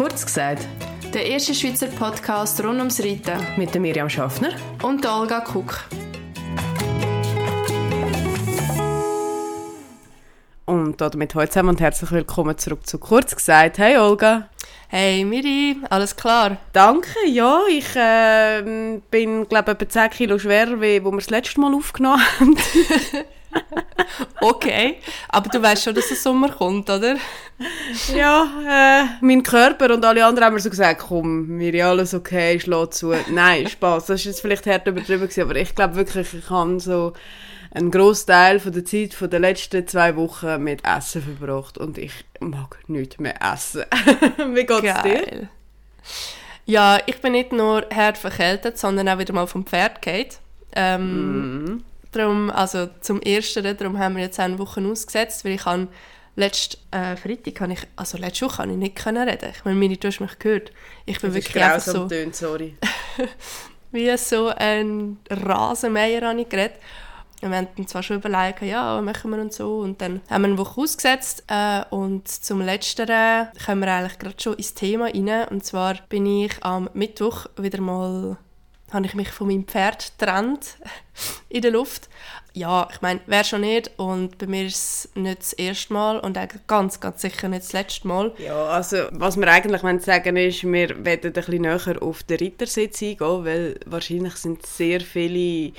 Kurz gesagt, der erste Schweizer Podcast rund ums Reiten mit der Miriam Schaffner und der Olga Kuck. Und damit heute zusammen und herzlich willkommen zurück zu Kurz gesagt. Hey Olga. Hey Miri, alles klar? Danke, ja, ich äh, bin glaube ich etwa 10 Kilo schwerer, wie wo wir das letzte Mal aufgenommen haben. okay, aber du weißt schon, dass der Sommer kommt, oder? ja, äh, mein Körper und alle anderen haben mir so gesagt, komm, mir ist alles okay, schlag zu. Nein, Spaß, das ist jetzt vielleicht hart übertrieben gewesen, aber ich glaube wirklich, ich habe so einen Großteil von der Zeit von den letzten zwei Wochen mit Essen verbracht und ich mag nichts mehr essen. Wie geht's Geil. dir? Ja, ich bin nicht nur hart verkältet, sondern auch wieder mal vom Pferd geht. Ähm, mm. Darum, also zum Ersten, darum haben wir jetzt eine Woche ausgesetzt, weil ich kann letzte äh, Freitag kann ich, also letzte Woche kann ich nicht können reden. Ich meine, Mini, du hast mich gehört. Ich bin das wirklich einfach so... Tönt, sorry. wie so ein Rasenmäher habe ich geredet. Und wir haben dann zwar schon überlegt, ja, was machen wir und so. Und dann haben wir eine Woche ausgesetzt. Äh, und zum Letzteren kommen wir eigentlich gerade schon ins Thema rein. Und zwar bin ich am Mittwoch wieder mal habe ich mich von meinem Pferd getrennt in der Luft. Ja, ich meine, wer schon nicht und bei mir ist es nicht das erste Mal und ganz, ganz sicher nicht das letzte Mal. Ja, also was wir eigentlich sagen ist, wir werden ein bisschen näher auf den Rittersitz eingehen, weil wahrscheinlich sind sehr viele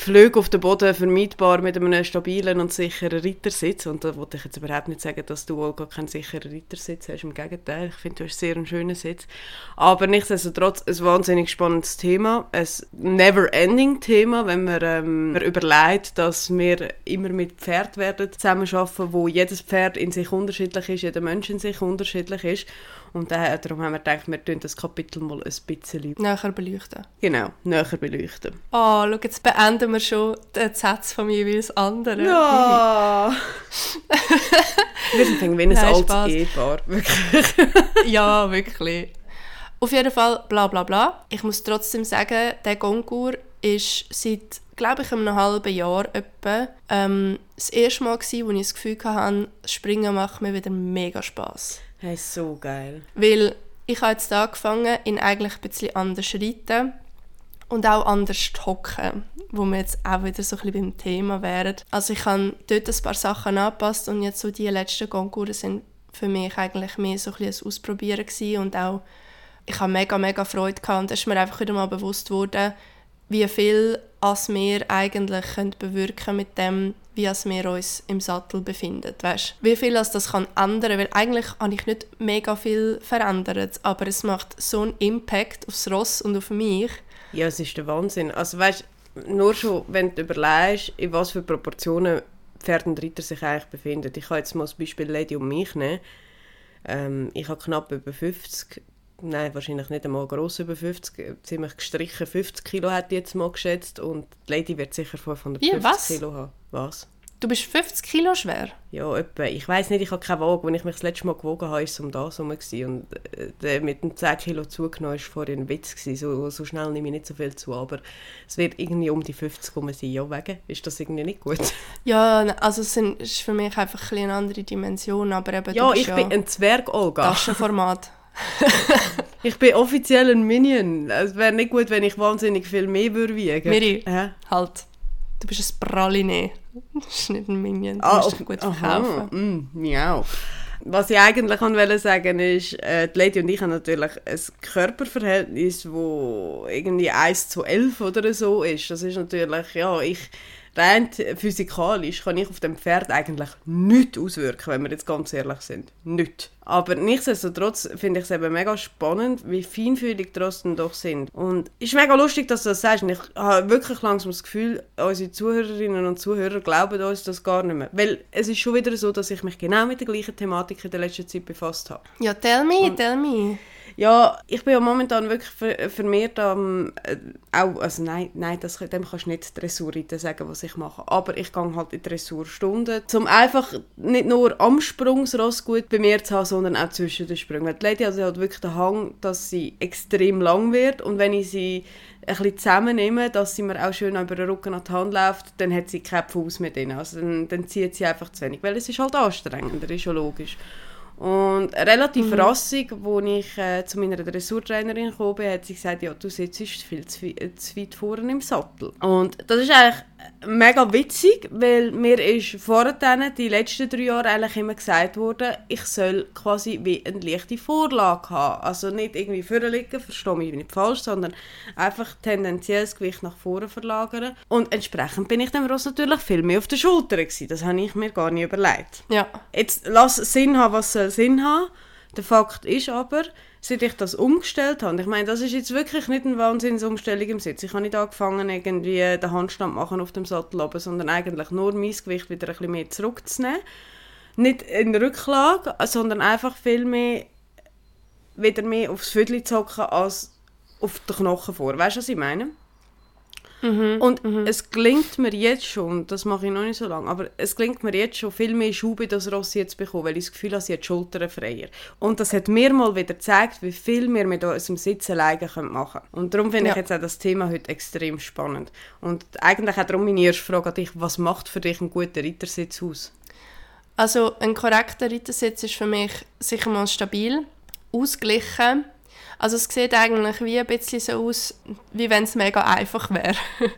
Flüge auf dem Boden vermeidbar mit einem stabilen und sicheren Rittersitz. Und da wollte ich jetzt überhaupt nicht sagen, dass du auch gar keinen sicheren Rittersitz hast. Im Gegenteil, ich finde, du hast sehr einen schönen Sitz. Aber nichtsdestotrotz ein wahnsinnig spannendes Thema. Ein never-ending Thema, wenn man, ähm, überlegt, dass wir immer mit Pferd werden zusammenarbeiten, wo jedes Pferd in sich unterschiedlich ist, jeder Mensch in sich unterschiedlich ist. Und darum haben wir gedacht, wir tun das Kapitel mal ein bisschen näher beleuchten. Genau, näher beleuchten. Oh, schau, jetzt beenden wir schon den Satz von mir jeweils anderen. Ja! wir sind wie ein altes Ehepaar, wirklich. ja, wirklich. Auf jeden Fall, bla bla bla. Ich muss trotzdem sagen, der Gongur ist seit, glaube ich, einem halben Jahr etwa ähm, das erste Mal gewesen, wo ich das Gefühl hatte, Springen macht mir wieder mega Spass. Hey, so geil. Weil ich habe jetzt angefangen, in eigentlich ein bisschen anders reiten und auch anders hocken, wo wir jetzt auch wieder so ein bisschen beim Thema wären. Also ich habe dort ein paar Sachen angepasst und jetzt so die letzten Konkurse sind für mich eigentlich mehr so ein, bisschen ein Ausprobieren gewesen und auch ich habe mega, mega Freude gehabt und es ist mir einfach wieder mal bewusst worden, wie viel als wir eigentlich können bewirken mit dem, wie als wir uns im Sattel befinden. Weißt? Wie viel als das kann ändern, weil eigentlich habe ich nicht mega viel verändert, aber es macht so einen Impact aufs Ross und auf mich. Ja, es ist der Wahnsinn. Also weißt, nur schon, wenn du überlegst, in was für Proportionen Pferd und Ritter sich eigentlich befinden. Ich kann jetzt mal das Beispiel Lady und mich nehmen. Ähm, ich habe knapp über 50 nein, wahrscheinlich nicht einmal gross über 50, ziemlich gestrichen 50 Kilo ich jetzt mal geschätzt und die Lady wird sicher 550 Wie, was? Kilo haben. Was? Du bist 50 Kilo schwer? Ja, etwa. Ich weiß nicht, ich habe keine Waage. Als ich mich das letzte Mal gewogen habe, war es um das herum. Und äh, mit dem 10 Kilo zugenommen war vorhin ein Witz. So, so schnell nehme ich nicht so viel zu. Aber es wird irgendwie um die 50 rum sein. Ja, wegen. Ist das irgendwie nicht gut? Ja, also es ist für mich einfach ein eine andere Dimension. Aber eben, ja, ich ja bin ein Zwerg, Olga. Taschenformat. ich bin offiziell ein Minion. Es wäre nicht gut, wenn ich wahnsinnig viel mehr würde wiegen. Miri, äh? halt. Du bist ein Praline. Das ist nicht ein Minion. Du ah, musst dich gut verkaufen. Mm, miau. Was ich eigentlich wollte sagen ist, äh, die Lady und ich haben natürlich ein Körperverhältnis, das irgendwie 1 zu 11 oder so ist. Das ist natürlich, ja, ich rein physikalisch kann ich auf dem Pferd eigentlich nichts auswirken, wenn wir jetzt ganz ehrlich sind. Nichts. Aber nichtsdestotrotz finde ich es eben mega spannend, wie feinfühlig die Rosten doch sind. Und es ist mega lustig, dass du das sagst. Und ich habe wirklich langsam das Gefühl, unsere Zuhörerinnen und Zuhörer glauben uns das gar nicht mehr. Weil es ist schon wieder so, dass ich mich genau mit der gleichen Thematik in der letzten Zeit befasst habe. Ja, tell me, und tell me. Ja, ich bin ja momentan wirklich vermehrt am, äh, auch, also nein, nein das, dem kannst du nicht Dressurreiten sagen, was ich mache, aber ich gehe halt in Dressurstunden, um einfach nicht nur am Sprungsross gut bei mir zu haben, sondern auch zwischen den Sprüngen. Die Lady also hat wirklich den Hang, dass sie extrem lang wird und wenn ich sie ein bisschen zusammennehme, dass sie mir auch schön über den Rücken an die Hand läuft, dann hat sie keinen Fuß mit denen. Also dann, dann zieht sie einfach zu wenig, weil es ist halt anstrengender, ist ja logisch. Und relativ mhm. rassig, als ich äh, zu meiner Dressurtrainerin gekommen bin, hat sie gesagt, ja, du sitzt viel zu, äh, zu weit vorne im Sattel. Und das ist eigentlich mega witzig, weil mir ist vorher die letzten drei Jahre eigentlich immer gesagt worden, ich soll quasi wie eine leichte Vorlage haben. Also nicht irgendwie vorliegen, verstehe mich nicht falsch, sondern einfach tendenziell das Gewicht nach vorne verlagern. Und entsprechend bin ich dem Ross natürlich viel mehr auf der Schulter gewesen. Das habe ich mir gar nicht überlegt. Ja. Jetzt lass Sinn haben, was soll Sinn haben. Der Fakt ist aber, seit ich das umgestellt habe, ich meine, das ist jetzt wirklich nicht eine Wahnsinnsumstellung im Sitz. Ich habe nicht angefangen, irgendwie den Handstand machen auf dem Sattel oben, sondern eigentlich nur mein Gewicht wieder ein bisschen mehr zurückzunehmen. Nicht in Rücklage, sondern einfach viel mehr wieder mehr aufs Viertel zu hocken als auf den Knochen vor. Weißt du, was ich meine? Mhm, und mhm. es gelingt mir jetzt schon, das mache ich noch nicht so lange, aber es gelingt mir jetzt schon viel mehr Schub in das Ross jetzt bekommen, weil ich das Gefühl habe, sie hat die Schultern freier. Und das hat mir mal wieder gezeigt, wie viel wir mit unserem Sitzen alleine machen können. Und darum finde ja. ich jetzt auch das Thema heute extrem spannend. Und eigentlich auch darum meine erste Frage an dich, was macht für dich einen guten Reitersitz aus? Also ein korrekter Reitersitz ist für mich sicher mal stabil, ausgeglichen, also es sieht eigentlich wie ein bisschen so aus, wie wenn es mega einfach wäre.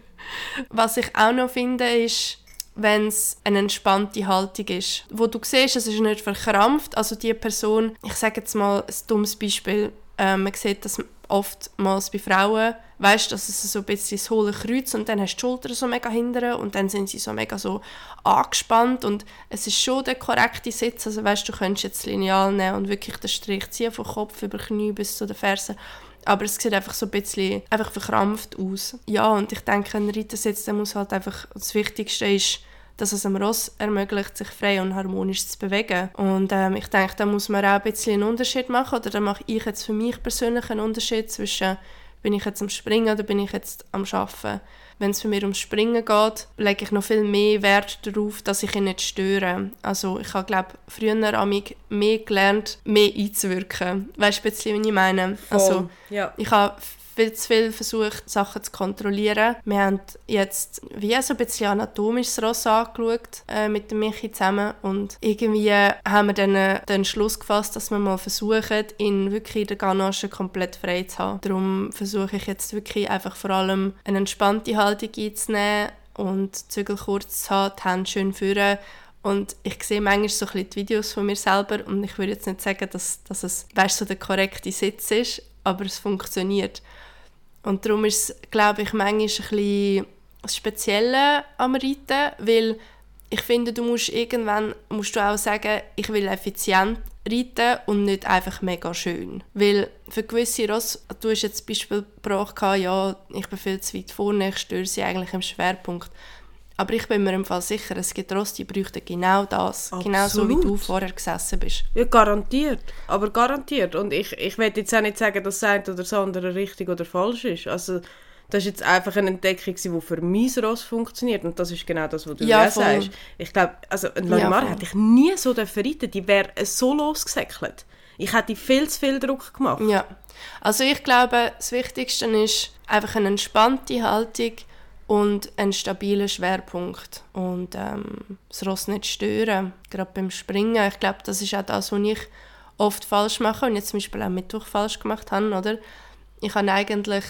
Was ich auch noch finde, ist, wenn es eine entspannte Haltung ist. Wo du siehst, es ist nicht verkrampft. Also die Person, ich sage jetzt mal ein dummes Beispiel, äh, man sieht das oftmals bei Frauen, weißt, dass es so ein bisschen das hohle Kreuz und dann hast du die Schultern so mega hinten und dann sind sie so mega so angespannt und es ist schon der korrekte Sitz, also weißt, du könntest jetzt Lineal nehmen und wirklich den Strich ziehen vom Kopf über Knie bis zu den Fersen, aber es sieht einfach so ein bisschen einfach verkrampft aus. Ja, und ich denke, ein Reitersitz, der muss halt einfach, das Wichtigste ist, dass es dem Ross ermöglicht, sich frei und harmonisch zu bewegen. Und ähm, ich denke, da muss man auch ein bisschen einen Unterschied machen, oder da mache ich jetzt für mich persönlich einen Unterschied zwischen bin ich jetzt am Springen oder bin ich jetzt am Arbeiten. Wenn es für mich ums Springen geht, lege ich noch viel mehr Wert darauf, dass ich ihn nicht störe. Also ich habe, glaube früher amig mehr gelernt, mehr einzuwirken. Weißt du, ein bisschen, wie ich meine? Voll. Also, ja. ich habe viel zu viel versucht, Sachen zu kontrollieren. Wir haben jetzt wie so ein bisschen anatomisches Ross angeschaut äh, mit dem Michi zusammen und irgendwie haben wir dann äh, den Schluss gefasst, dass wir mal versuchen, ihn wirklich in der Ganache komplett frei zu haben. Darum versuche ich jetzt wirklich einfach vor allem eine entspannte Haltung einzunehmen und Zügel kurz zu haben, die Hände schön führen und ich sehe manchmal so ein bisschen die Videos von mir selber und ich würde jetzt nicht sagen, dass, dass es weißt, so der korrekte Sitz ist, aber es funktioniert. Und darum ist es, glaube ich, manchmal ein bisschen das am Reiten, weil ich finde, du musst irgendwann musst du auch sagen, ich will effizient reiten und nicht einfach mega schön. Weil für gewisse Ross, du hast jetzt Beispiel gebracht, ja, ich bin viel zu weit vorne, ich störe sie eigentlich im Schwerpunkt. Aber ich bin mir im Fall sicher, es gibt Ross, die bräuchten genau das. Absolut. Genau so, wie du vorher gesessen bist. Ja, garantiert. Aber garantiert. Und ich, ich will jetzt auch nicht sagen, dass das eine oder das andere richtig oder falsch ist. Also, das ist jetzt einfach eine Entdeckung, die für mein Ross funktioniert. Und das ist genau das, was du ja, ja sagst. Ich glaube, also ein Larimar ja, hätte ich nie so reiten Die wäre so losgesäckelt. Ich hätte viel zu viel Druck gemacht. Ja. Also ich glaube, das Wichtigste ist einfach eine entspannte Haltung und einen stabilen Schwerpunkt und ähm, das Ross nicht stören, gerade beim Springen. Ich glaube, das ist auch das, was ich oft falsch mache und jetzt zum Beispiel auch Mittwoch falsch gemacht habe, oder? Ich habe eigentlich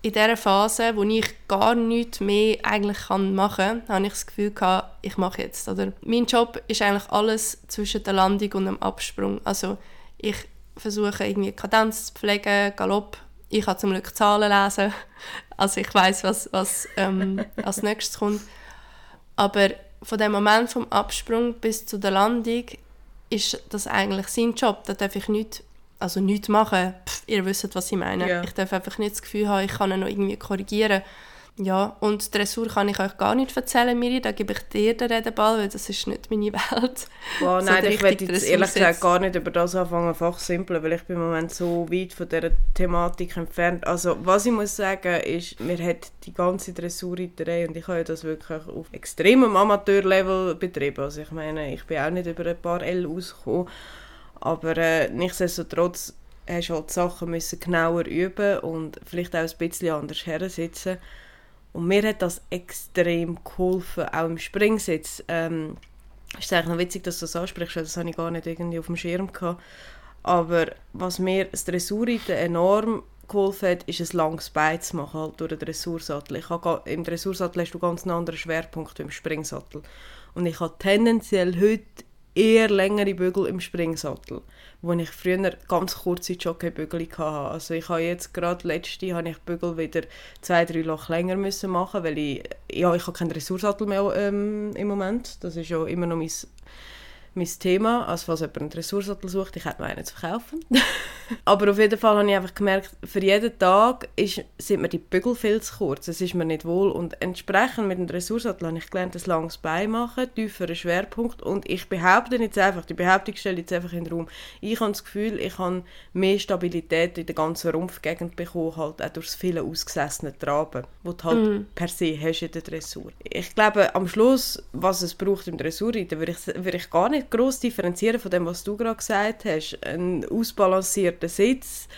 in dieser Phase, wo ich gar nichts mehr eigentlich kann machen kann, habe ich das Gefühl gehabt, ich mache jetzt, oder? Mein Job ist eigentlich alles zwischen der Landung und dem Absprung. Also ich versuche irgendwie Kadenz zu pflegen, Galopp ich kann zum Glück Zahlen lesen, also ich weiß, was, was ähm, als nächstes kommt. Aber von dem Moment vom Absprung bis zu der Landung ist das eigentlich sein Job. Da darf ich nicht, also nichts machen. Pff, ihr wisst, was ich meine. Yeah. Ich darf einfach nicht das Gefühl haben, ich kann ihn noch irgendwie korrigieren. Ja, und Dressur kann ich euch gar nicht erzählen, Miri, da gebe ich dir den Redenball, weil das ist nicht meine Welt. Wow, nein, so ich werde jetzt ehrlich gesagt gar nicht über das anfangen, fachsimpeln, weil ich bin im Moment so weit von dieser Thematik entfernt. Also, was ich muss sagen, ist, mir hat die ganze Dressurreiterei, und ich habe das wirklich auf extremem Amateurlevel betrieben. Also ich meine, ich bin auch nicht über ein paar L ausgekommen, aber äh, nichtsdestotrotz hast du halt Sachen müssen genauer üben und vielleicht auch ein bisschen anders hersitzen und mir hat das extrem geholfen, auch im Springsitz. Ähm, ist eigentlich noch witzig, dass du das ansprichst, weil das habe ich gar nicht irgendwie auf dem Schirm gehabt. Aber was mir das Dressurreiten enorm geholfen hat, ist ein langes Bein zu machen halt durch den Dressursattel. Ich habe, Im Dressursattel hast du ganz einen anderen Schwerpunkt als im Springsattel. Und ich habe tendenziell heute eher längere Bügel im Springsattel, wo ich früher ganz kurze Jockeybügel hatte. Also ich habe jetzt gerade letzte habe ich Bügel wieder zwei, drei Loch länger müssen machen, weil ich, ja, ich habe keinen Dressursattel mehr ähm, im Moment. Das ist ja immer noch mein mein Thema. Also falls jemand einen Dressursattel sucht, ich hätte noch einen zu verkaufen. Aber auf jeden Fall habe ich einfach gemerkt, für jeden Tag ist, sind mir die Bügel viel zu kurz. Es ist mir nicht wohl. Und entsprechend mit dem Dressursattel habe ich gelernt, ein langes Bein machen, tieferen Schwerpunkt. Und ich behaupte jetzt einfach, die Behauptung stelle jetzt einfach in den Raum, ich habe das Gefühl, ich habe mehr Stabilität in der ganzen Rumpfgegend bekommen, halt auch durch das viele ausgesessene Traben, das du halt mm. per se hast in der Dressur. Ich glaube, am Schluss, was es braucht im Dressurreiten, würde ich, würde ich gar nicht groß differenzieren von dem, was du gerade gesagt hast. Ein ausbalancierter Sitz,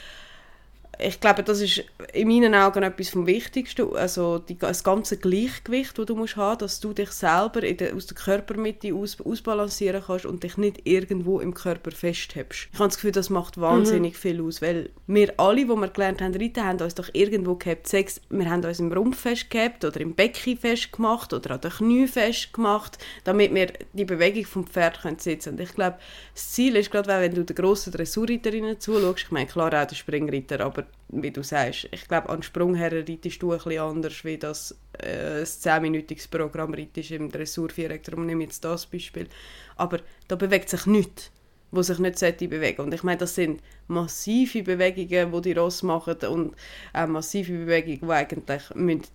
ich glaube, das ist in meinen Augen etwas vom Wichtigsten, also die, das ganze Gleichgewicht, das du musst haben, dass du dich selber der, aus der Körpermitte aus, ausbalancieren kannst und dich nicht irgendwo im Körper festhebst. Ich habe das Gefühl, das macht wahnsinnig mhm. viel aus, weil wir alle, die wir gelernt haben, reiten, haben uns doch irgendwo gehabt. Sechs, wir haben uns im Rumpf festgehabt oder im Becken festgemacht oder an den Knie festgemacht, damit wir die Bewegung vom Pferd können sitzen Und ich glaube, das Ziel ist gerade, wenn du den grossen Dressurreiterinnen zuschaust, ich meine, klar auch der Springreiter, aber wie du sagst, ich glaube, an Sprungherren reitest du ein bisschen anders, wie das äh, ein 10-minütiges Programm reitest im Dressurviereck, darum nehme ich jetzt das Beispiel. Aber da bewegt sich nichts wo sich nicht bewegen Und ich meine, das sind massive Bewegungen, die die Ross machen und auch massive Bewegungen, die eigentlich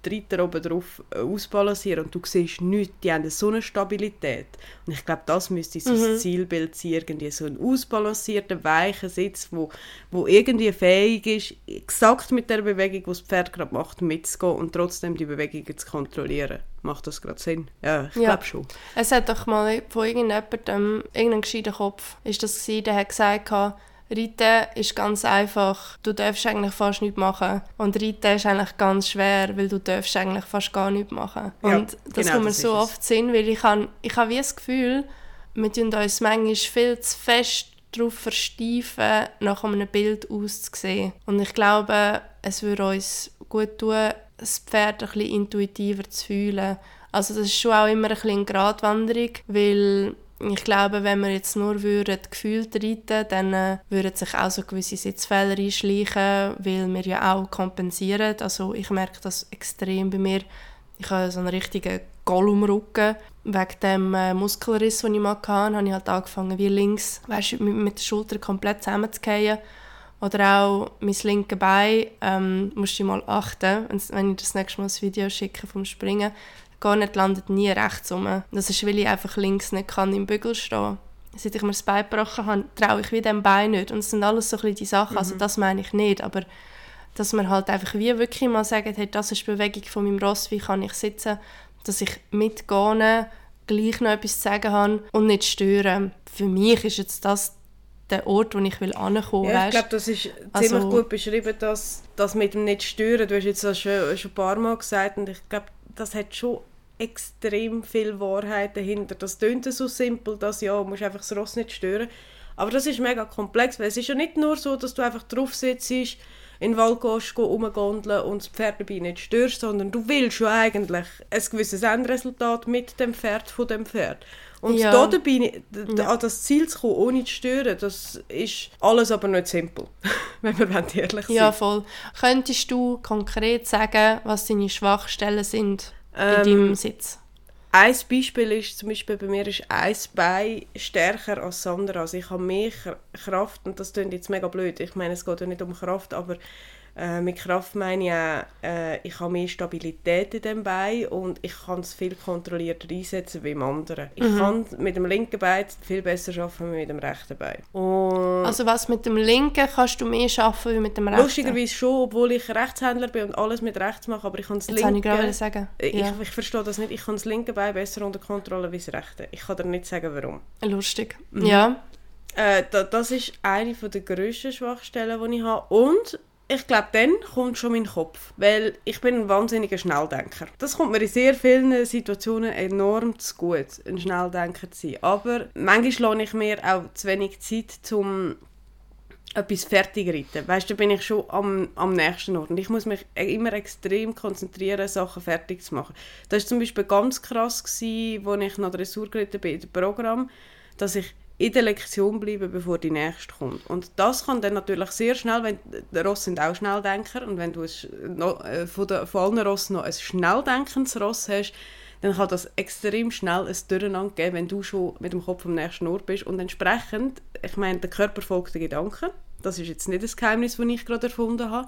die Reiter oben drauf äh, ausbalancieren und du siehst nichts, die haben so eine Stabilität. Und ich glaube, das müsste so mhm. das Zielbild sein, irgendwie so ein ausbalancierter, weicher Sitz, wo, wo irgendwie fähig ist, exakt mit der Bewegung, die das Pferd gerade macht, mitzugehen und trotzdem die Bewegungen zu kontrollieren. Macht das gerade Sinn? Ja, ich ja. glaube schon. Es hat doch mal von irgendjemandem, irgendeinem gescheiten Kopf, ist das gewesen, der hat gesagt, Reiten ist ganz einfach. Du darfst eigentlich fast nichts machen. Und Reiten ist eigentlich ganz schwer, weil du darfst eigentlich fast gar nichts machen. Ja, und das genau, kommt mir so oft Sinn, weil ich habe ich hab wie das Gefühl, wir tun uns manchmal viel zu fest darauf versteifen, nach einem Bild auszusehen. Und ich glaube, es würde uns gut tun, das Pferd ein bisschen intuitiver zu fühlen. Also das ist schon auch immer ein bisschen eine Gratwanderung, weil ich glaube, wenn wir jetzt nur würden, gefühlt reiten dann äh, würden sich auch so gewisse Sitzfehler einschleichen, weil wir ja auch kompensieren. Also ich merke das extrem bei mir. Ich habe so einen richtigen Gollum-Rücken. Wegen dem äh, Muskelriss, den ich mal hatte, habe ich halt angefangen, wie links weißt, mit, mit der Schulter komplett zusammenzugehen. Oder auch mein linkes Bein, ähm, musst du mal achten, wenn ich das nächste Mal ein Video schicke vom Springen, gar nicht landet nie rechts rum. Das ist, weil ich einfach links nicht kann im Bügel stehen Seit ich mir das Bein gebrochen habe, traue ich wie dem Bein nicht. Und es sind alles so ein die Sachen, also mhm. also das meine ich nicht, aber dass man halt einfach wie wirklich mal sagt, hey, das ist die Bewegung von meinem Ross, wie kann ich sitzen, dass ich mitgehen gleich noch etwas zu sagen habe und nicht stören. Für mich ist jetzt das der Ort, wo ich will ankommen. Ja, ich glaube, das ist also, ziemlich gut beschrieben, dass das mit dem nicht stören, du hast jetzt das schon, schon ein paar Mal gesagt und ich glaube, das hat schon extrem viel Wahrheit dahinter. Das klingt so simpel, dass ja, du musst einfach das Ross nicht stören. Aber das ist mega komplex, weil es ist ja nicht nur so, dass du einfach drauf sitzt, in den Wald gehst, rumgondeln und das Pferd dabei nicht störst, sondern du willst schon eigentlich ein gewisses Endresultat mit dem Pferd von dem Pferd. Und ja. da dabei ja. an das Ziel zu kommen, ohne zu stören, das ist alles aber nicht simpel, wenn wir ehrlich sind. Ja, voll. Könntest du konkret sagen, was deine Schwachstellen sind ähm, in deinem Sitz? Ein Beispiel ist, zum Beispiel bei mir ist ein Bein stärker als das andere. Also ich habe mehr Kraft, und das klingt jetzt mega blöd, ich meine, es geht ja nicht um Kraft, aber äh, mit Kraft meine ich auch, äh, ich habe mehr Stabilität in dem Bein und ich kann es viel kontrollierter einsetzen wie im anderen. Ich mhm. kann mit dem linken Bein viel besser arbeiten als mit dem rechten Bein. Und also was mit dem linken kannst du mehr arbeiten wie mit dem rechten? Lustigerweise schon, obwohl ich Rechtshändler bin und alles mit rechts mache, aber ich kann das Jetzt linke... Jetzt ich sagen. Ich, ja. ich, verstehe das nicht. Ich kann das linke Bein besser unter Kontrolle wie das rechte. Ich kann dir nicht sagen, warum. Lustig. Mhm. Ja. Äh, da, das ist eine der grössten Schwachstellen, die ich habe. Und ich glaube, dann kommt schon mein Kopf, weil ich bin ein wahnsinniger Schnelldenker. Das kommt mir in sehr vielen Situationen enorm zu gut, ein Schnelldenker zu sein. Aber manchmal lasse ich mir auch zu wenig Zeit, um etwas fertig reiten. Weißt du, bin ich schon am, am nächsten Ort. Und ich muss mich immer extrem konzentrieren, Sachen fertig zu machen. Das war zum Beispiel ganz krass, als ich noch Dressur geritten bin im Programm, dass ich in der Lektion bleiben, bevor die nächste kommt. Und das kann dann natürlich sehr schnell, wenn die Ross sind auch Schnelldenker und wenn du noch, äh, von, der, von allen Ross noch ein schnelldenkendes Ross hast, dann kann das extrem schnell ein Durcheinander geben, wenn du schon mit dem Kopf am nächsten Ort bist. Und entsprechend, ich meine, der Körper folgt den Gedanken. Das ist jetzt nicht das Geheimnis, das ich gerade erfunden habe.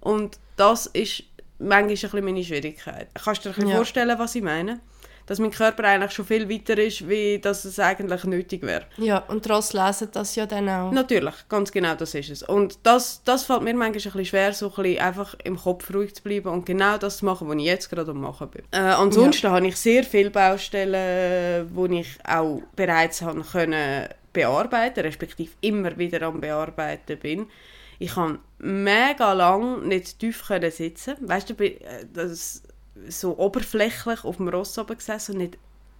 Und das ist manchmal ein bisschen meine Schwierigkeit. Kannst du dir ein bisschen ja. vorstellen, was ich meine? Dass mein Körper eigentlich schon viel weiter ist, wie dass es eigentlich nötig wäre. Ja, und daraus lesen das ja dann auch. Natürlich, ganz genau das ist es. Und das, das fällt mir manchmal ein bisschen schwer, so ein bisschen einfach im Kopf ruhig zu bleiben und genau das zu machen, was ich jetzt gerade am machen bin. Äh, ansonsten ja. habe ich sehr viele Baustellen, die ich auch bereits haben können bearbeiten, respektive immer wieder am bearbeiten bin. Ich kann mega lang nicht tief können sitzen. Weißt du, äh, das so oberflächlich auf dem Ross oben gesessen und nicht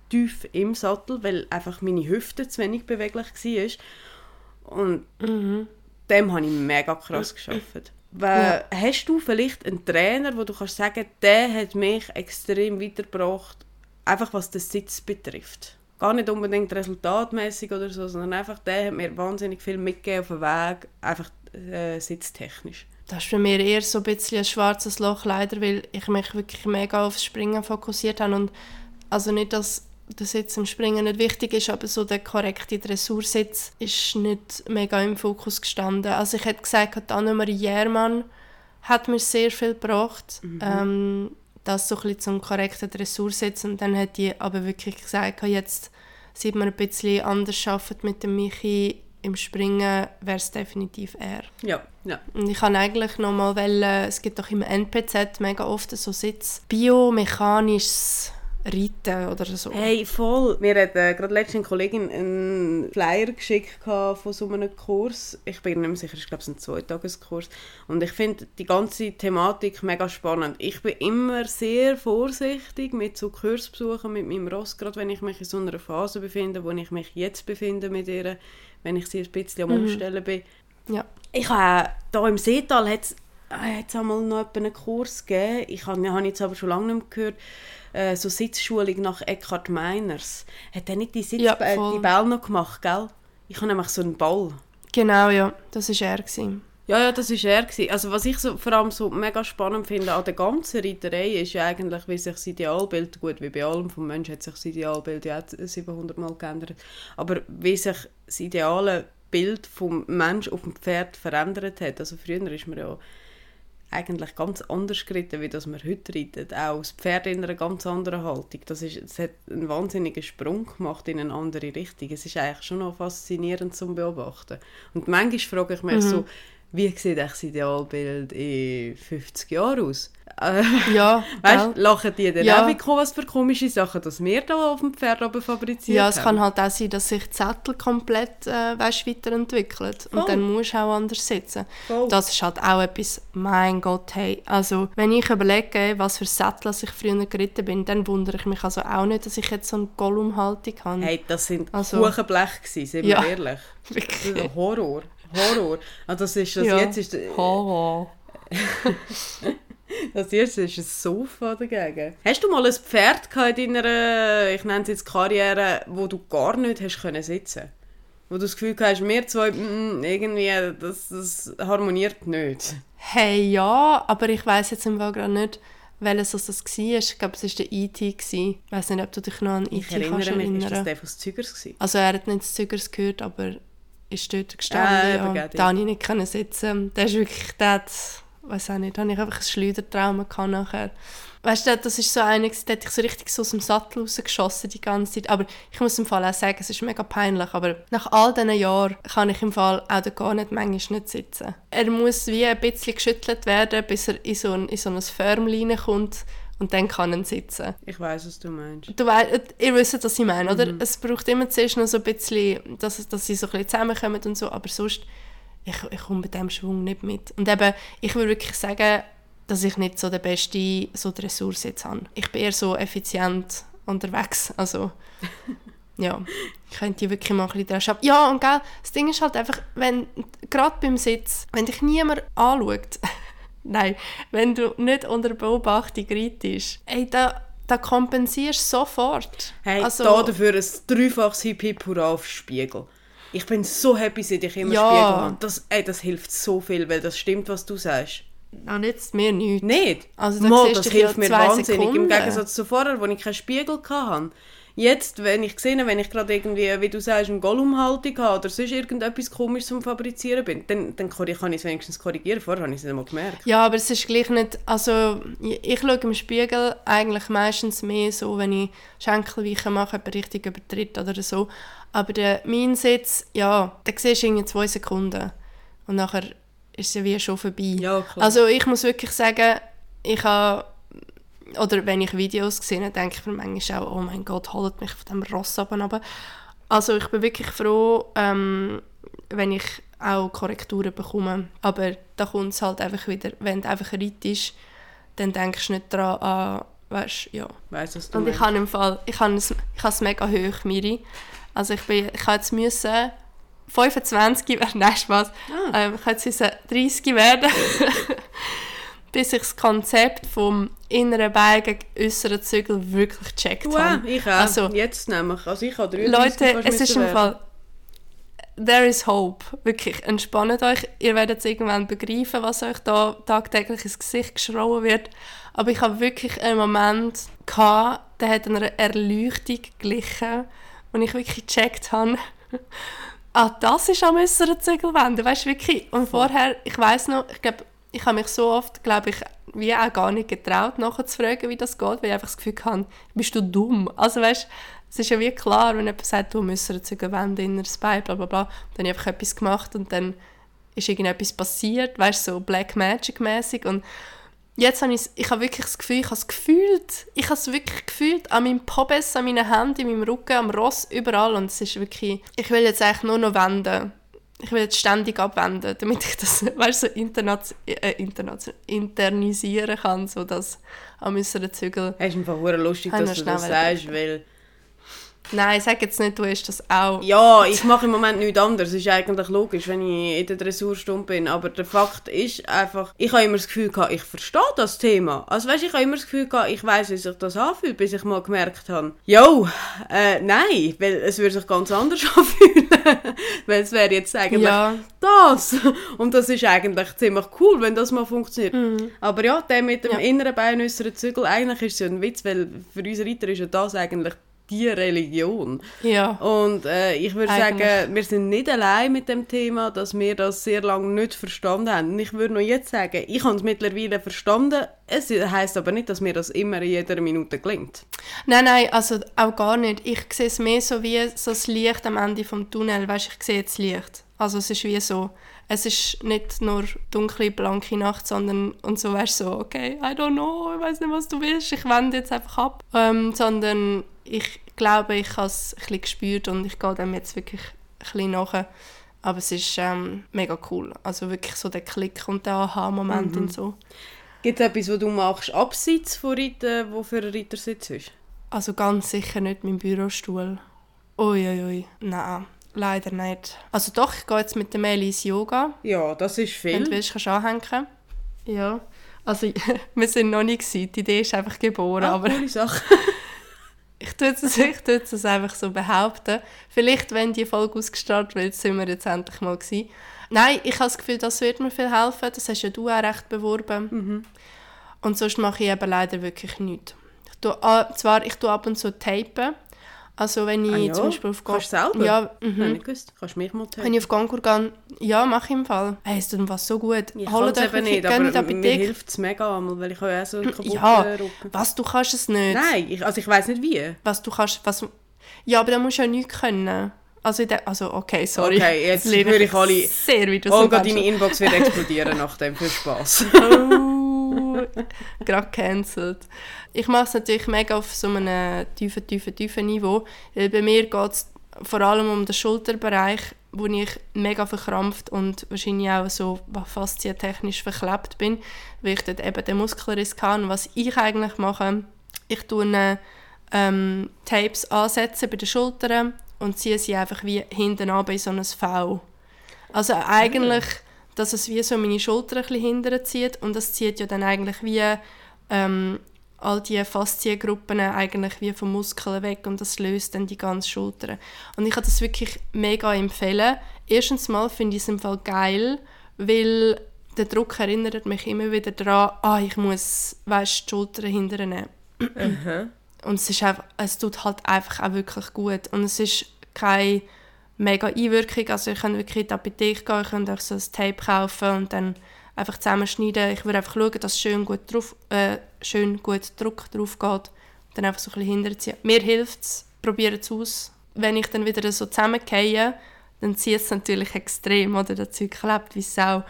tief im Sattel, weil einfach meine Hüfte zu wenig beweglich war. Und mhm. dem habe ich mega krass geschafft. Weil, ja. Hast du vielleicht einen Trainer, wo du kannst sagen, der hat mich extrem weitergebracht, einfach was den Sitz betrifft? Gar nicht unbedingt resultatmäßig oder so, sondern einfach der hat mir wahnsinnig viel mitgegeben auf dem Weg, einfach äh, sitztechnisch. Das ist für mich eher so ein bisschen ein schwarzes Loch, leider, weil ich mich wirklich mega aufs Springen fokussiert habe. Und also nicht, dass das jetzt im Springen nicht wichtig ist, aber so der korrekte Dressursitz ist nicht mega im Fokus gestanden. Also ich hätte gesagt, Annemarie Jährmann hat mir sehr viel gebracht, mhm. ähm, das so ein bisschen zum korrekten Dressursitz. Und dann hat die aber wirklich gesagt, jetzt sieht man ein bisschen anders arbeitet mit dem Michi im Springen wäre es definitiv er. Ja, ja. Und ich kann eigentlich noch mal wollen, es gibt doch im NPZ mega oft so Sitz biomechanisches Reiten oder so. Hey, voll. Mir hat äh, gerade letztens eine Kollegin einen Flyer geschickt von so einem Kurs. Ich bin nicht mehr sicher, ich glaube, es ist ein Zweitageskurs. Und ich finde die ganze Thematik mega spannend. Ich bin immer sehr vorsichtig mit so Kursbesuchen mit meinem Ross, gerade wenn ich mich in so einer Phase befinde, wo ich mich jetzt befinde mit ihr wenn ich sie ein bisschen am mhm. Umstellen bin. Ja. Ich habe hier im Seetal hat es äh, einmal noch einen Kurs gegeben. Ich habe, habe jetzt aber schon lange nicht mehr gehört. Äh, so Sitzschulung nach Eckhard Meiners. Hat er nicht die, Sitz ja, äh, die Ball noch gemacht, gell? Ich habe nämlich so einen Ball. Genau, ja. Das war er. Gewesen. Ja, ja, das war er. Gewesen. Also was ich so, vor allem so mega spannend finde an der ganzen Reiterei ist ja eigentlich, wie sich das Idealbild, gut, wie bei allem vom Menschen hat sich das Idealbild ja 700 Mal geändert, aber wie sich das ideale Bild vom Mensch auf dem Pferd verändert hat. Also früher ist man ja eigentlich ganz anders geritten, wie das man heute reitet. Auch das Pferd in einer ganz anderen Haltung. Das, ist, das hat einen wahnsinnigen Sprung gemacht in eine andere Richtung. Es ist eigentlich schon noch faszinierend zum Beobachten. Und manchmal frage ich mich mhm. so, wie sieht das Idealbild in 50 Jahren aus? Äh, ja, weißt, du, lachen die dann ja. auch, was für komische Sachen, dass wir da auf dem Pferd oben fabriziert Ja, es haben. kann halt auch sein, dass sich die Zettel komplett äh, weißt, weiterentwickelt und dann musst du auch anders sitzen. Voll. Das ist halt auch etwas, mein Gott, hey, also wenn ich überlege, was für Sättel ich früher geritten bin, dann wundere ich mich also auch nicht, dass ich jetzt so eine Gollum-Haltung habe. Hey, das sind also, Kuchenblech gewesen, sind wir ja, ehrlich. Wirklich. Horror. Horror. Also das ist, das ja. jetzt ist... Horror. das erste ist ein Sofa dagegen. Hast du mal ein Pferd in deiner, ich nenne es jetzt Karriere, wo du gar nicht hast können sitzen Wo du das Gefühl hast, wir zwei, mm, irgendwie, das, das harmoniert nicht. Hey, ja, aber ich weiß jetzt im Fall gerade nicht, welches das war. Ich glaube, es war der E.T. Ich weiß nicht, ob du dich noch an E.T. Ich erinnere mich, ist das der von Zügers? Also er hat nicht das Zügers gehört, aber ist dort gestanden. Äh, ja, da konnte ich nicht können sitzen. Der ist wirklich, hat, weiß auch nicht, da habe ich einfach ein Schleudertrauma nachher. Weißt du, das ist so einer, der hat ich so richtig so aus dem Sattel rausgeschossen die ganze Zeit. Aber ich muss im Fall auch sagen, es ist mega peinlich, aber nach all diesen Jahren kann ich im Fall auch da gar nicht manchmal nicht sitzen. Er muss wie ein bisschen geschüttelt werden, bis er in so ein, in so ein Förmchen kommt und dann kann er sitzen. Ich weiß, was du meinst. Du weißt, ihr wisst, was ich meine, oder? Mhm. Es braucht immer zuerst noch so ein bisschen, dass, dass sie so ein bisschen zusammenkommen und so, aber sonst ich, ich komme mit dem Schwung nicht mit. Und eben, ich würde wirklich sagen, dass ich nicht so der beste so die Ressource jetzt habe. Ich bin eher so effizient unterwegs, also ja, ich könnte wirklich mal ein bisschen dran arbeiten. Ja, und gell, das Ding ist halt einfach, wenn, gerade beim Sitz, wenn dich niemand anschaut, nein, wenn du nicht unter Beobachtung reitest, ey, da, da kompensierst du sofort. Hey, Also- da dafür ein dreifaches Hip-Hip-Hurra auf Spiegel. Ich bin so happy, seit ich immer Ja. Spiegel habe. Das, ey, das hilft so viel, weil das stimmt, was du sagst. Auch nützt mir nichts. Nicht? Also da Mal, das hilft mir wahnsinnig. Im Sekunden. Gegensatz zu vorher, wo ich keinen Spiegel hatte. Jetzt, wenn ich sehe, wenn ich gerade irgendwie, wie du sagst, eine Gollum-Haltung habe oder sonst irgendetwas komisch zum Fabrizieren bin, dann, dann kann ich es wenigstens korrigieren. Vorher habe ich es nicht mal gemerkt. Ja, aber es ist gleich nicht, also ich ich schaue im Spiegel eigentlich meistens mehr so, wenn ich Schenkelweichen mache, jemand richtig übertritt oder so. Aber der, mein Sitz, ja, da siehst du irgendwie zwei Sekunden und nachher ist es ja wie schon vorbei. Ja, klar. Also ich muss wirklich sagen, ich habe, oder wenn ich Videos sehe, denke ich mir manchmal auch, oh mein Gott, holt mich von dem Ross oben runter. Also ich bin wirklich froh, ähm, wenn ich auch Korrekturen bekomme. Aber da kommt es halt einfach wieder, wenn du einfach reitest, dann denkst du nicht daran, ah, weißt, ja. Weißt du, was du Und ich habe im Fall, ich habe es, ich habe es mega hoch, Miri. Also ich bin, ich habe jetzt müssen 25 werden, nein, Spaß. Ah. Ähm, ich habe jetzt müssen 30 werden, bis ich das Konzept vom inneren Bein gegen äußeren Zügel wirklich gecheckt habe. ich auch. Also, Jetzt nämlich. Also ich habe 33 Leute, es ist im. Fall. There is hope. Wirklich, entspannt euch. Ihr werdet irgendwann begreifen, was euch da tagtäglich ins Gesicht geschrauen wird. Aber ich habe wirklich einen Moment gehabt, der hat einer Erleuchtung geglichen, und ich wirklich gecheckt habe, ah, das ist am äußeren Zügel wenden. Weißt du, wirklich. Und vorher, ich weiß noch, ich glaube, ich habe mich so oft, glaube ich, wie auch gar nicht getraut, nachzufragen, wie das geht, weil ich einfach das Gefühl hatte, bist du dumm? Also weißt es ist ja wie klar, wenn jemand sagt, du musst eine Zügel wenden, inneres Bein, bla bla bla, dann habe ich einfach etwas gemacht und dann ist irgendetwas passiert, weißt so Black Magic mäßig und jetzt habe ich, ich habe wirklich das Gefühl, ich habe es gefühlt, ich habe es wirklich gefühlt, an meinem Pobes, an meinen Händen, in meinem Rücken, am Ross, überall und es ist wirklich, ich will jetzt eigentlich nur noch wenden. Ich will jetzt ständig abwenden, damit ich das, weißt so internation, äh, internation, internisieren kann, so dass an unseren Zügel... Es ist einfach lustig, dass du das sagst, weil... Nein, sag jetzt nicht, du hast das auch. Ja, ich mache im Moment nichts anderes. Ist eigentlich logisch, wenn ich in der Dressurstunde bin. Aber der Fakt ist einfach, ich habe immer das Gefühl gehabt, ich verstehe das Thema. Also weißt, ich habe immer das Gefühl gehabt, ich weiß, wie sich das anfühlt, bis ich mal gemerkt habe, jo, äh, nein, weil es würde sich ganz anders anfühlen. weil es wäre jetzt eigentlich Ja. das. Und das ist eigentlich ziemlich cool, wenn das mal funktioniert. Aber ja, der mit dem Ja. inneren Bein, äußeren Zügel, eigentlich ist es ja ein Witz, weil für uns Reiter ist ja das eigentlich die Religion. Ja. Und äh, ich würde sagen, wir sind nicht allein mit dem Thema, dass wir das sehr lange nicht verstanden haben. Und ich würde noch jetzt sagen, ich habe es mittlerweile verstanden. Es heißt aber nicht, dass mir das immer in jeder Minute gelingt. Nein, nein, also auch gar nicht. Ich sehe es mehr so wie so das Licht am Ende vom Tunnel. Weißt, ich sehe jetzt Licht. Also es ist wie so, es ist nicht nur dunkle, blanke Nacht, sondern und so wärst so, okay, I don't know, ich weiß nicht, was du willst, ich wende jetzt einfach ab. Ähm, sondern ich glaube, ich habe es ein bisschen gespürt und ich gehe dem jetzt wirklich ein bisschen nach. Aber es ist ähm, mega cool. Also wirklich so der Klick und der Aha-Moment und so. Gibt es etwas, was du machst, abseits von Reiten, wo für ein Reitersitz ist? Also ganz sicher nicht mein Bürostuhl. Uiuiui, ui. nein, leider nicht. Also doch, ich gehe jetzt mit der Meli ins Yoga. Ja, das ist Wenn du viel. willst, kannst du anhängen. Ja, also wir sind noch nicht gewesen. Die Idee ist einfach geboren, Ah, aber coole Sache. ich tue es ich tue es einfach so behaupten. Vielleicht, wenn die Folge ausgestrahlt wird, sind wir jetzt endlich mal gewesen. Nein, ich habe das Gefühl, das wird mir viel helfen. Das hast ja du auch recht beworben. Mhm. Und sonst mache ich eben leider wirklich nichts. Ich tue, zwar, ich tue ab und zu tapen. Also wenn ich Ah ja? zum Beispiel auf Kannst du selber? Ja, Mhm. mhm. nicht gewusst. Kannst du mich mal Wenn ich auf Gangur gehe, ja, mache ich im Fall. Hey, ist denn was so gut? Ich Holt euch eben nicht, aber mir Apotheke. hilft es mega einmal, weil ich auch so einen kaputten Ja, Rücken. was, du kannst es nicht. Nein, ich, also ich weiß nicht wie. Was du kannst, was... Ja, aber da musst du ja nichts können. Also, also okay, sorry. Okay, jetzt höre ich alle- Sehr, wie du Olga, so deine Inbox wird explodieren nach dem. Viel Spaß. Oh, gerade cancelled. Ich mache es natürlich mega auf so einem tiefen, tiefen, tiefen Niveau. Weil bei mir geht es vor allem um den Schulterbereich wo ich mega verkrampft und wahrscheinlich auch so faszientechnisch verklebt bin, weil ich dort eben den Muskelriss kann. Was ich eigentlich mache, ich tue ähm, Tapes ansetzen bei den Schultern und ziehe sie einfach wie hinten an bei so einem V. Also eigentlich, dass es wie so meine Schulter ein bisschen hinterher zieht und das zieht ja dann eigentlich wie ähm, all die Fasziengruppen eigentlich wie vom Muskeln weg und das löst dann die ganze Schulter. Und ich kann das wirklich mega empfehlen. Erstens mal finde ich es im Fall geil, weil der Druck erinnert mich immer wieder daran, ah, ich muss, weißt, die Schulter hinternehmen. Mhm. Und es, ist einfach, es tut halt einfach auch wirklich gut. Und es ist keine mega Einwirkung, also ich kann wirklich in die Apotheke gehen, ich kann euch so ein Tape kaufen und dann einfach zusammenschneiden. Ich würde einfach schauen, dass schön gut, drauf, äh, schön gut Druck drauf geht. Dann einfach so ein bisschen hinterziehen. Mir hilft es, probiere es aus. Wenn ich dann wieder so zusammengehe, dann zieht es natürlich extrem, oder? Das Zeug klebt wie Sau.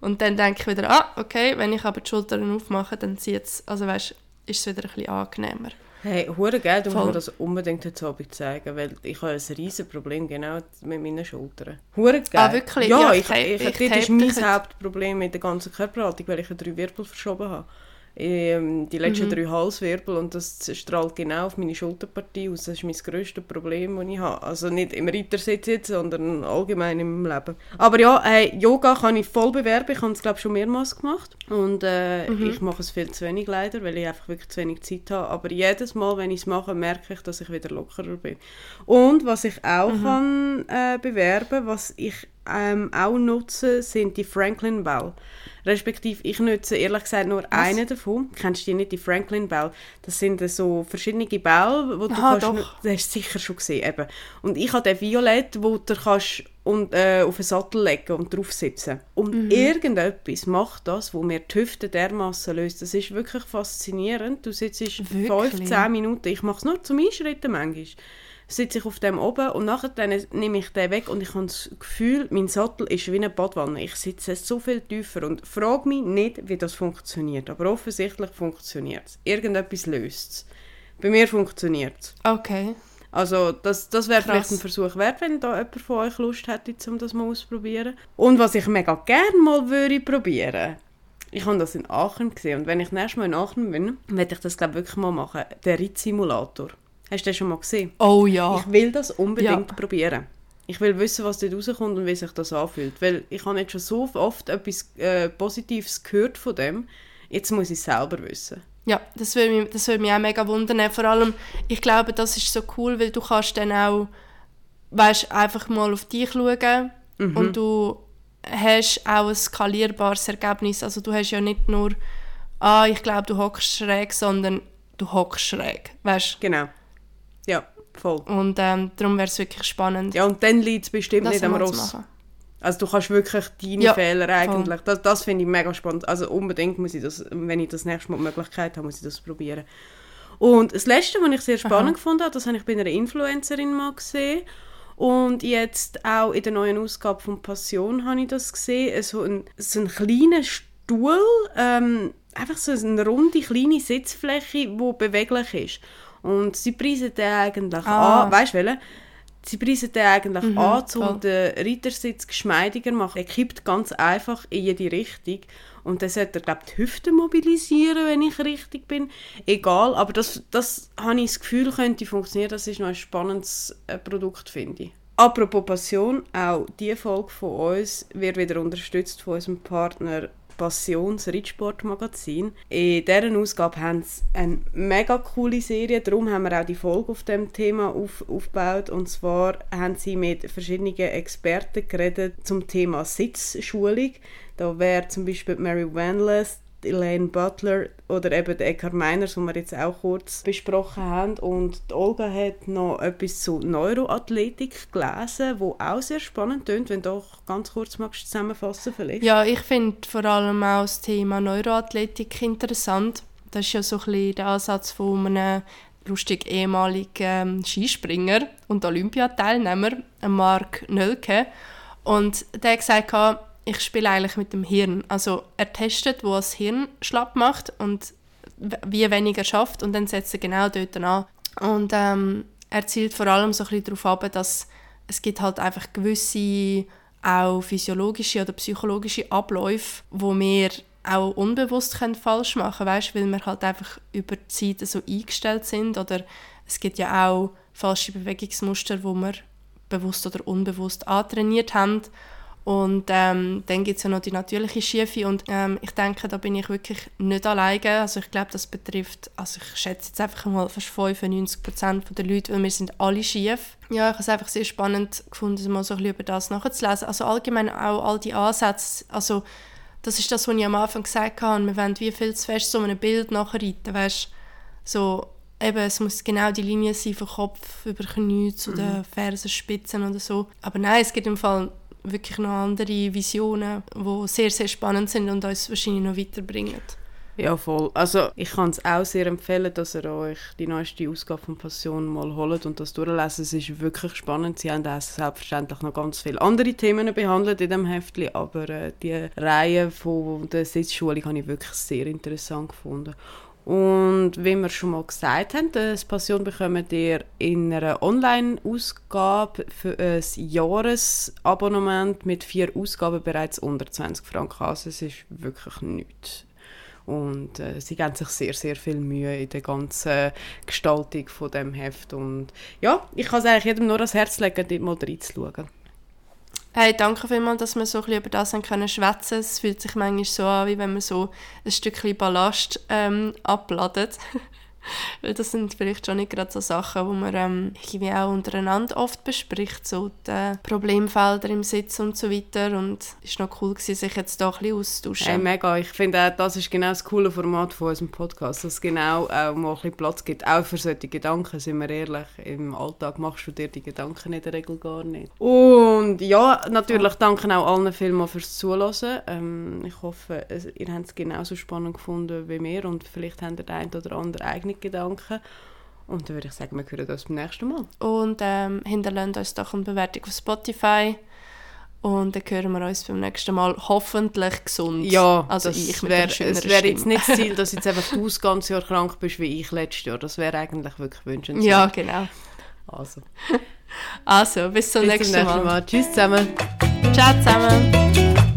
Und dann denke ich wieder, ah, okay, wenn ich aber die Schultern aufmache, dann zieht es, also weißt, ist es wieder ein bisschen angenehmer. Hey, hure geil, du musst mir das unbedingt heute Abend zeigen, weil ich habe ein riesiges Problem genau mit meinen Schultern. Hure geil. Ah, wirklich? Ja, ja ich, ich, ich, ich, das ist mein Hauptproblem mit der ganzen Körperhaltung, weil ich drei Wirbel verschoben habe ähm, die letzten mhm. drei Halswirbel und das strahlt genau auf meine Schulterpartie aus. Das ist mein grösstes Problem, das ich habe. Also nicht im Reitersitz jetzt, sondern allgemein im Leben. Aber ja, hey, Yoga kann ich voll bewerben. Ich habe es glaube schon mehrmals gemacht und äh, mhm. ich mache es viel zu wenig leider, weil ich einfach wirklich zu wenig Zeit habe. Aber jedes Mal, wenn ich es mache, merke ich, dass ich wieder lockerer bin. Und was ich auch mhm. kann äh, bewerben, was ich ähm, auch nutze, sind die Franklin Bell. Respektive, ich nutze ehrlich gesagt nur Was? einen davon. Kennst du die nicht, die Franklin Bell? Das sind so verschiedene Bälle, wo du Aha, kannst... Doch. Das hast du sicher schon gesehen, eben. Und ich habe den Violett, wo du kannst und, äh, auf einen Sattel legen und drauf sitzen. Und mhm. irgendetwas macht das, wo mir die Hüfte dermaßen löst. Das ist wirklich faszinierend. Du sitzt 15 Minuten, ich mache es nur zum Einschritten manchmal sitze ich auf dem oben und nachher dann nehme ich den weg und ich habe das Gefühl, mein Sattel ist wie eine Badwanne. Ich sitze so viel tiefer und frage mich nicht, wie das funktioniert. Aber offensichtlich funktioniert es. Irgendetwas löst es. Bei mir funktioniert es. Okay. Also das, das wäre vielleicht ein Versuch wert, wenn da jemand von euch Lust hätte, um das mal auszuprobieren. Und was ich mega gerne mal würde probieren, ich habe das in Aachen gesehen und wenn ich nächstes Mal in Aachen bin, werde ich das glaube wirklich mal machen, der Rittsimulator. Hast du das schon mal gesehen? Oh ja. Ich will das unbedingt ja. probieren. Ich will wissen, was dort rauskommt und wie sich das anfühlt. Weil ich habe jetzt schon so oft etwas äh, Positives gehört von dem. Jetzt muss ich es selber wissen. Ja, das würde mich, das würde mich auch mega wundern. Vor allem, ich glaube, das ist so cool, weil du kannst dann auch, weißt, einfach mal auf dich schauen mhm. und du hast auch ein skalierbares Ergebnis. Also du hast ja nicht nur, ah, ich glaube, du hockst schräg, sondern du hockst schräg, weißt? Genau. Voll. Und ähm, darum wäre es wirklich spannend. Ja, und dann liegt es bestimmt nicht am Ross. Also du kannst wirklich deine ja, Fehler eigentlich, das, das finde ich mega spannend. Also unbedingt muss ich das, wenn ich das nächste Mal die Möglichkeit habe, muss ich das probieren. Und das Letzte, was ich sehr spannend Aha. gefunden habe, das habe ich bei einer Influencerin mal gesehen. Und jetzt auch in der neuen Ausgabe von Passion habe ich das gesehen. So ein, so ein kleiner Stuhl, ähm, einfach so eine runde, kleine Sitzfläche, die beweglich ist. Und sie preisen den eigentlich ah. an, weißt du Sie preisen den eigentlich mhm, an, um den Reitersitz geschmeidiger zu machen. Er kippt ganz einfach in jede Richtung. Und dann sollte er, glaube die Hüfte mobilisieren, wenn ich richtig bin. Egal, aber das, das habe ich das Gefühl, könnte funktionieren. Das ist noch ein spannendes äh, Produkt, finde ich. Apropos Passion, auch diese Folge von uns wird wieder unterstützt von unserem Partner Passions Reitsportmagazin. In dieser Ausgabe haben sie eine mega coole Serie, darum haben wir auch die Folge auf dem Thema auf, aufgebaut. Und zwar haben sie mit verschiedenen Experten geredet zum Thema Sitzschulung. Da wäre zum Beispiel Mary Wanless, Elaine Butler oder eben Eckhard Meiners, den wir jetzt auch kurz besprochen haben. Und Olga hat noch etwas zu Neuroathletik gelesen, wo auch sehr spannend klingt, wenn du doch ganz kurz magst zusammenfassen vielleicht. Ja, ich finde vor allem auch das Thema Neuroathletik interessant. Das ist ja so ein bisschen der Ansatz von einem lustig ehemaligen ähm, Skispringer und Olympiateilnehmer, Mark Nölke. Und der hat gesagt, ich spiele eigentlich mit dem Hirn. Also er testet, wo das Hirn schlapp macht und wie wenig er schafft und dann setzt er genau dort an. Und ähm, er zielt vor allem so ein bisschen darauf ab, dass es gibt halt einfach gewisse auch physiologische oder psychologische Abläufe, wo wir auch unbewusst können falsch machen können, weil wir halt einfach über die Zeit so eingestellt sind oder es gibt ja auch falsche Bewegungsmuster, wo wir bewusst oder unbewusst antrainiert haben und ähm, dann gibt es ja noch die natürliche Schiefe und ähm, ich denke, da bin ich wirklich nicht alleine. Also ich glaube, das betrifft, also ich schätze jetzt einfach mal fast 95% der Leute, weil wir sind alle schief. Ja, ich habe es einfach sehr spannend gefunden, mal so ein bisschen über das nachzulesen. Also allgemein auch all die Ansätze, also das ist das, was ich am Anfang gesagt habe, wir wollen wie viel zu fest so ein Bild nachreiten, weißt so eben, es muss genau die Linie sein vom Kopf über Knie zu den mhm. Fersenspitzen oder so. Aber nein, es gibt im Fall wirklich noch andere Visionen, die sehr, sehr spannend sind und uns wahrscheinlich noch weiterbringen. Ja, voll. Also ich kann es auch sehr empfehlen, dass ihr euch die neueste Ausgabe von Passion mal holt und das durchlesen. Es ist wirklich spannend. Sie haben auch selbstverständlich noch ganz viele andere Themen behandelt in dem Heftli, aber äh, die Reihe von der Sitzschule habe ich wirklich sehr interessant gefunden. Und wie wir schon mal gesagt haben, das Passion bekommt ihr in einer Online-Ausgabe für ein Jahresabonnement mit vier Ausgaben bereits unter 20 Franken. Also es ist wirklich nichts. Und äh, sie geben sich sehr, sehr viel Mühe in der ganzen Gestaltung von dem Heft. Und ja, ich kann es eigentlich jedem nur ans Herz legen, dort mal reinzuschauen. Hey, danke vielmals, dass wir so ein bisschen über das können schwätzen. Es fühlt sich manchmal so an, wie wenn man so ein Stückchen Ballast ähm, abladet. Weil das sind vielleicht schon nicht gerade so Sachen, die man ähm, irgendwie auch untereinander oft bespricht, so die Problemfelder im Sitz und so weiter. Und es war noch cool, gewesen, sich jetzt da ein bisschen auszutauschen. Hey, mega. Ich finde, das ist genau das coole Format von unserem Podcast, dass es genau auch mal ein bisschen Platz gibt, auch für solche Gedanken, sind wir ehrlich. Im Alltag machst du dir die Gedanken in der Regel gar nicht. Und ja, natürlich ja. danke auch allen vielmals fürs Zuhören. Ähm, ich hoffe, ihr habt es genauso spannend gefunden wie wir und vielleicht habt ihr den einen oder anderen eigene Gedanken. Und dann würde ich sagen, wir hören uns beim nächsten Mal. Und ähm, hinterlasst uns doch eine Bewertung auf Spotify. Und dann hören wir uns beim nächsten Mal hoffentlich gesund. Ja, also ich wär, es wäre jetzt nicht das Ziel, dass jetzt einfach du das ganze Jahr krank bist wie ich letztes Jahr. Das wäre eigentlich wirklich wünschenswert. Ja, genau. Also. Also, bis zum, bis nächsten, zum nächsten Mal. Mal. Tschüss zusammen. Ciao zusammen.